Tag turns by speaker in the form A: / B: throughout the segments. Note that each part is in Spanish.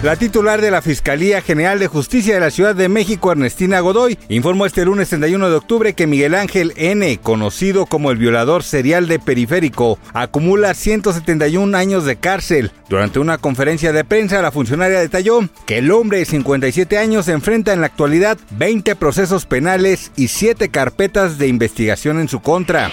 A: La titular de la Fiscalía General de Justicia de la Ciudad de México, Ernestina Godoy, informó este lunes 31 de octubre que Miguel Ángel N., conocido como el violador serial de Periférico, acumula 171 años de cárcel. Durante una conferencia de prensa, la funcionaria detalló que el hombre de 57 años enfrenta en la actualidad 20 procesos penales y 7 carpetas de investigación en su contra.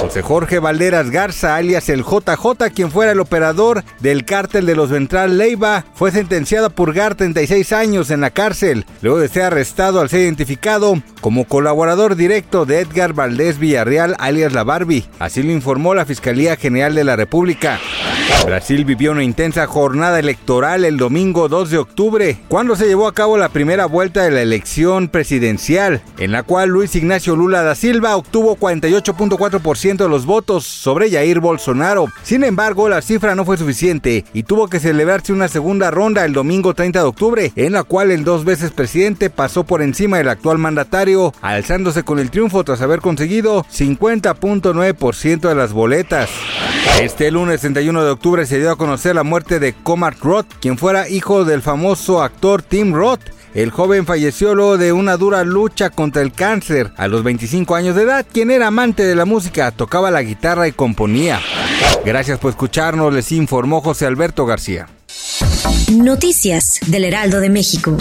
A: José Jorge Valderas Garza, alias el JJ, quien fuera el operador del cártel de los Ventral Leiva, fue sentenciado a purgar 36 años en la cárcel, luego de ser arrestado al ser identificado como colaborador directo de Edgar Valdés Villarreal, alias La Barbie. Así lo informó la Fiscalía General de la República. Brasil vivió una intensa jornada electoral el domingo 2 de octubre, cuando se llevó a cabo la primera vuelta de la elección presidencial, en la cual Luis Ignacio Lula da Silva obtuvo 48.4% de los votos sobre Jair Bolsonaro. Sin embargo, la cifra no fue suficiente y tuvo que celebrarse una segunda ronda el domingo 30 de octubre, en la cual el dos veces presidente pasó por encima del actual mandatario, alzándose con el triunfo tras haber conseguido 50.9% de las boletas. Este lunes 31 de octubre se dio a conocer la muerte de Comart Roth, quien fuera hijo del famoso actor Tim Roth. El joven falleció luego de una dura lucha contra el cáncer a los 25 años de edad, quien era amante de la música, tocaba la guitarra y componía. Gracias por escucharnos, les informó José Alberto García.
B: Noticias del Heraldo de México.